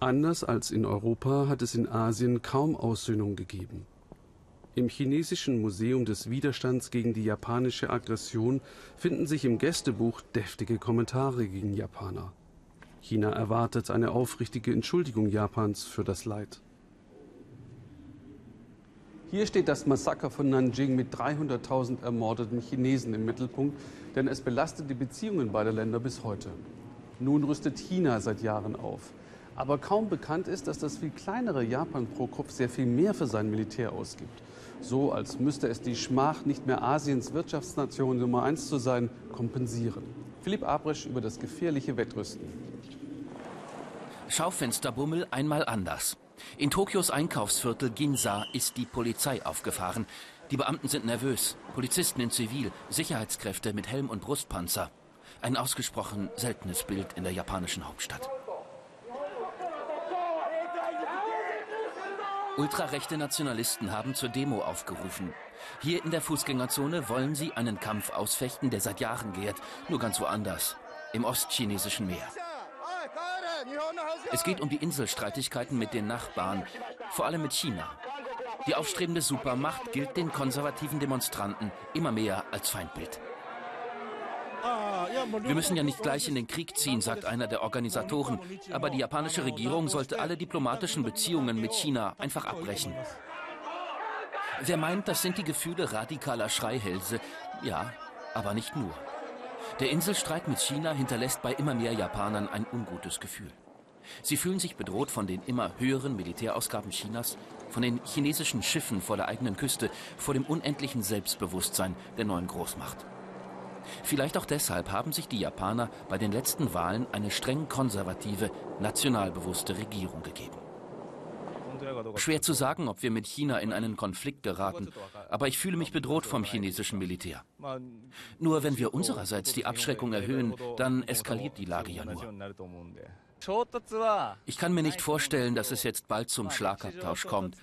Anders als in Europa hat es in Asien kaum Aussöhnung gegeben. Im chinesischen Museum des Widerstands gegen die japanische Aggression finden sich im Gästebuch deftige Kommentare gegen Japaner. China erwartet eine aufrichtige Entschuldigung Japans für das Leid. Hier steht das Massaker von Nanjing mit 300.000 ermordeten Chinesen im Mittelpunkt, denn es belastet die Beziehungen beider Länder bis heute. Nun rüstet China seit Jahren auf. Aber kaum bekannt ist, dass das viel kleinere Japan pro Kopf sehr viel mehr für sein Militär ausgibt. So als müsste es die Schmach, nicht mehr Asiens Wirtschaftsnation Nummer eins zu sein, kompensieren. Philipp Abresch über das gefährliche Wettrüsten. Schaufensterbummel einmal anders. In Tokios Einkaufsviertel Ginza ist die Polizei aufgefahren. Die Beamten sind nervös. Polizisten in Zivil, Sicherheitskräfte mit Helm und Brustpanzer. Ein ausgesprochen seltenes Bild in der japanischen Hauptstadt. Ultrarechte Nationalisten haben zur Demo aufgerufen. Hier in der Fußgängerzone wollen sie einen Kampf ausfechten, der seit Jahren gärt, nur ganz woanders, im ostchinesischen Meer. Es geht um die Inselstreitigkeiten mit den Nachbarn, vor allem mit China. Die aufstrebende Supermacht gilt den konservativen Demonstranten immer mehr als Feindbild. Wir müssen ja nicht gleich in den Krieg ziehen, sagt einer der Organisatoren. Aber die japanische Regierung sollte alle diplomatischen Beziehungen mit China einfach abbrechen. Wer meint, das sind die Gefühle radikaler Schreihälse? Ja, aber nicht nur. Der Inselstreit mit China hinterlässt bei immer mehr Japanern ein ungutes Gefühl. Sie fühlen sich bedroht von den immer höheren Militärausgaben Chinas, von den chinesischen Schiffen vor der eigenen Küste, vor dem unendlichen Selbstbewusstsein der neuen Großmacht. Vielleicht auch deshalb haben sich die Japaner bei den letzten Wahlen eine streng konservative, nationalbewusste Regierung gegeben. Schwer zu sagen, ob wir mit China in einen Konflikt geraten, aber ich fühle mich bedroht vom chinesischen Militär. Nur wenn wir unsererseits die Abschreckung erhöhen, dann eskaliert die Lage ja nur. Ich kann mir nicht vorstellen, dass es jetzt bald zum Schlagabtausch kommt.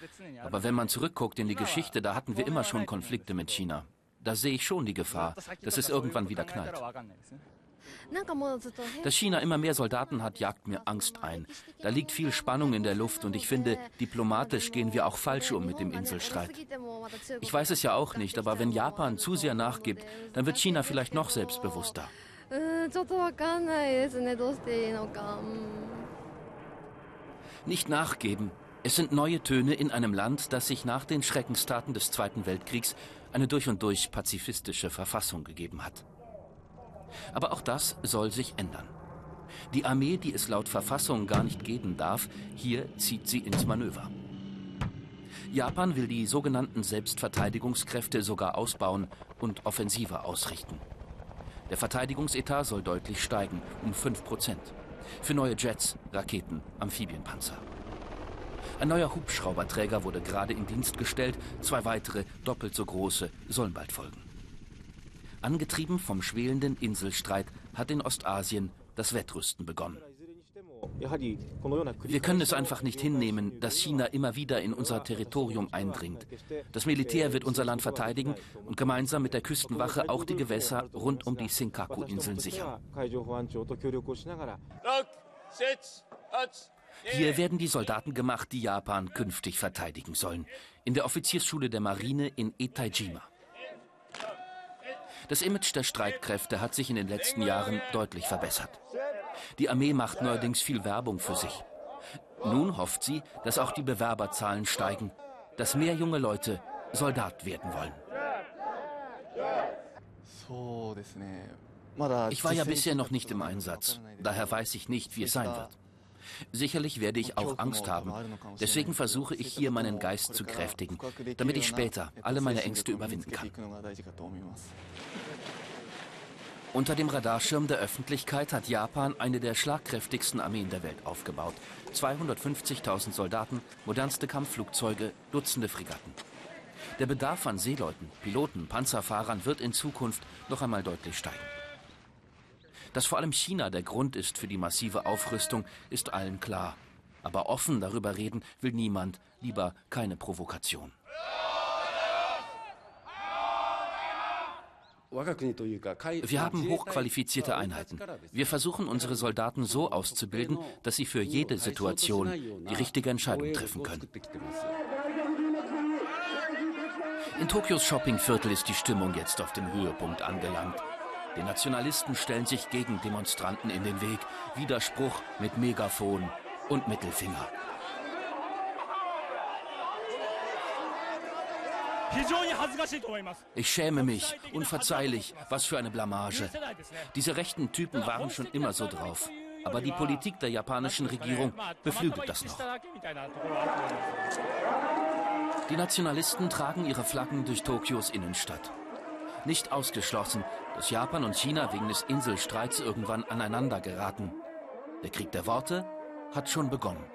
Aber wenn man zurückguckt in die Geschichte, da hatten wir immer schon Konflikte mit China. Da sehe ich schon die Gefahr, dass es irgendwann wieder knallt. Dass China immer mehr Soldaten hat, jagt mir Angst ein. Da liegt viel Spannung in der Luft und ich finde, diplomatisch gehen wir auch falsch um mit dem Inselstreit. Ich weiß es ja auch nicht, aber wenn Japan zu sehr nachgibt, dann wird China vielleicht noch selbstbewusster. Nicht nachgeben. Es sind neue Töne in einem Land, das sich nach den Schreckenstaten des Zweiten Weltkriegs eine durch und durch pazifistische Verfassung gegeben hat. Aber auch das soll sich ändern. Die Armee, die es laut Verfassung gar nicht geben darf, hier zieht sie ins Manöver. Japan will die sogenannten Selbstverteidigungskräfte sogar ausbauen und offensiver ausrichten. Der Verteidigungsetat soll deutlich steigen, um 5 Prozent. Für neue Jets, Raketen, Amphibienpanzer. Ein neuer Hubschrauberträger wurde gerade in Dienst gestellt, zwei weitere, doppelt so große, sollen bald folgen. Angetrieben vom schwelenden Inselstreit hat in Ostasien das Wettrüsten begonnen. Wir können es einfach nicht hinnehmen, dass China immer wieder in unser Territorium eindringt. Das Militär wird unser Land verteidigen und gemeinsam mit der Küstenwache auch die Gewässer rund um die Senkaku-Inseln sichern. Hier werden die Soldaten gemacht, die Japan künftig verteidigen sollen. In der Offiziersschule der Marine in Etaijima. Das Image der Streitkräfte hat sich in den letzten Jahren deutlich verbessert. Die Armee macht neuerdings viel Werbung für sich. Nun hofft sie, dass auch die Bewerberzahlen steigen, dass mehr junge Leute Soldat werden wollen. Ich war ja bisher noch nicht im Einsatz, daher weiß ich nicht, wie es sein wird. Sicherlich werde ich auch Angst haben. Deswegen versuche ich hier meinen Geist zu kräftigen, damit ich später alle meine Ängste überwinden kann. Unter dem Radarschirm der Öffentlichkeit hat Japan eine der schlagkräftigsten Armeen der Welt aufgebaut. 250.000 Soldaten, modernste Kampfflugzeuge, Dutzende Fregatten. Der Bedarf an Seeleuten, Piloten, Panzerfahrern wird in Zukunft noch einmal deutlich steigen. Dass vor allem China der Grund ist für die massive Aufrüstung, ist allen klar. Aber offen darüber reden will niemand, lieber keine Provokation. Wir haben hochqualifizierte Einheiten. Wir versuchen unsere Soldaten so auszubilden, dass sie für jede Situation die richtige Entscheidung treffen können. In Tokios Shoppingviertel ist die Stimmung jetzt auf dem Höhepunkt angelangt. Die Nationalisten stellen sich gegen Demonstranten in den Weg. Widerspruch mit Megafon und Mittelfinger. Ich schäme mich, unverzeihlich, was für eine Blamage. Diese rechten Typen waren schon immer so drauf. Aber die Politik der japanischen Regierung beflügelt das noch. Die Nationalisten tragen ihre Flaggen durch Tokios Innenstadt. Nicht ausgeschlossen, dass Japan und China wegen des Inselstreits irgendwann aneinander geraten. Der Krieg der Worte hat schon begonnen.